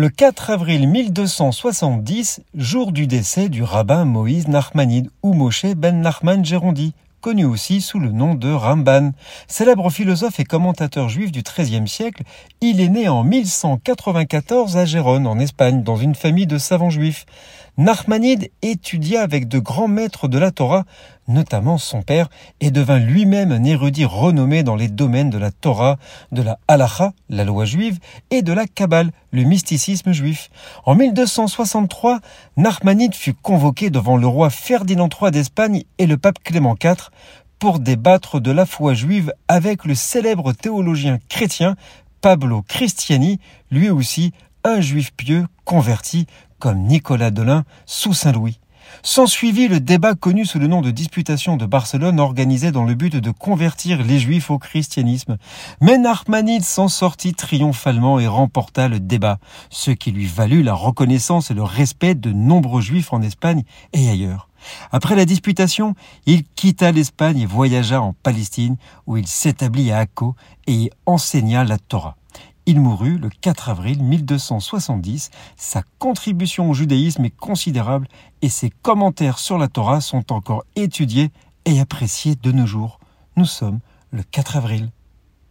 Le 4 avril 1270, jour du décès du rabbin Moïse Nachmanide ou Moshe ben Nachman Gérondi, connu aussi sous le nom de Ramban. Célèbre philosophe et commentateur juif du XIIIe siècle, il est né en 1194 à Gérone, en Espagne, dans une famille de savants juifs. Nachmanide étudia avec de grands maîtres de la Torah, notamment son père, et devint lui-même un érudit renommé dans les domaines de la Torah, de la halacha, la loi juive, et de la Kabbale, le mysticisme juif. En 1263, Nachmanide fut convoqué devant le roi Ferdinand III d'Espagne et le pape Clément IV pour débattre de la foi juive avec le célèbre théologien chrétien Pablo Cristiani, lui aussi un juif pieux converti comme Nicolas Delin sous Saint-Louis. S'ensuivit le débat connu sous le nom de Disputation de Barcelone organisé dans le but de convertir les Juifs au christianisme. Mais Narmanide s'en sortit triomphalement et remporta le débat, ce qui lui valut la reconnaissance et le respect de nombreux Juifs en Espagne et ailleurs. Après la disputation, il quitta l'Espagne et voyagea en Palestine où il s'établit à Akko et y enseigna la Torah. Il mourut le 4 avril 1270. Sa contribution au judaïsme est considérable et ses commentaires sur la Torah sont encore étudiés et appréciés de nos jours. Nous sommes le 4 avril.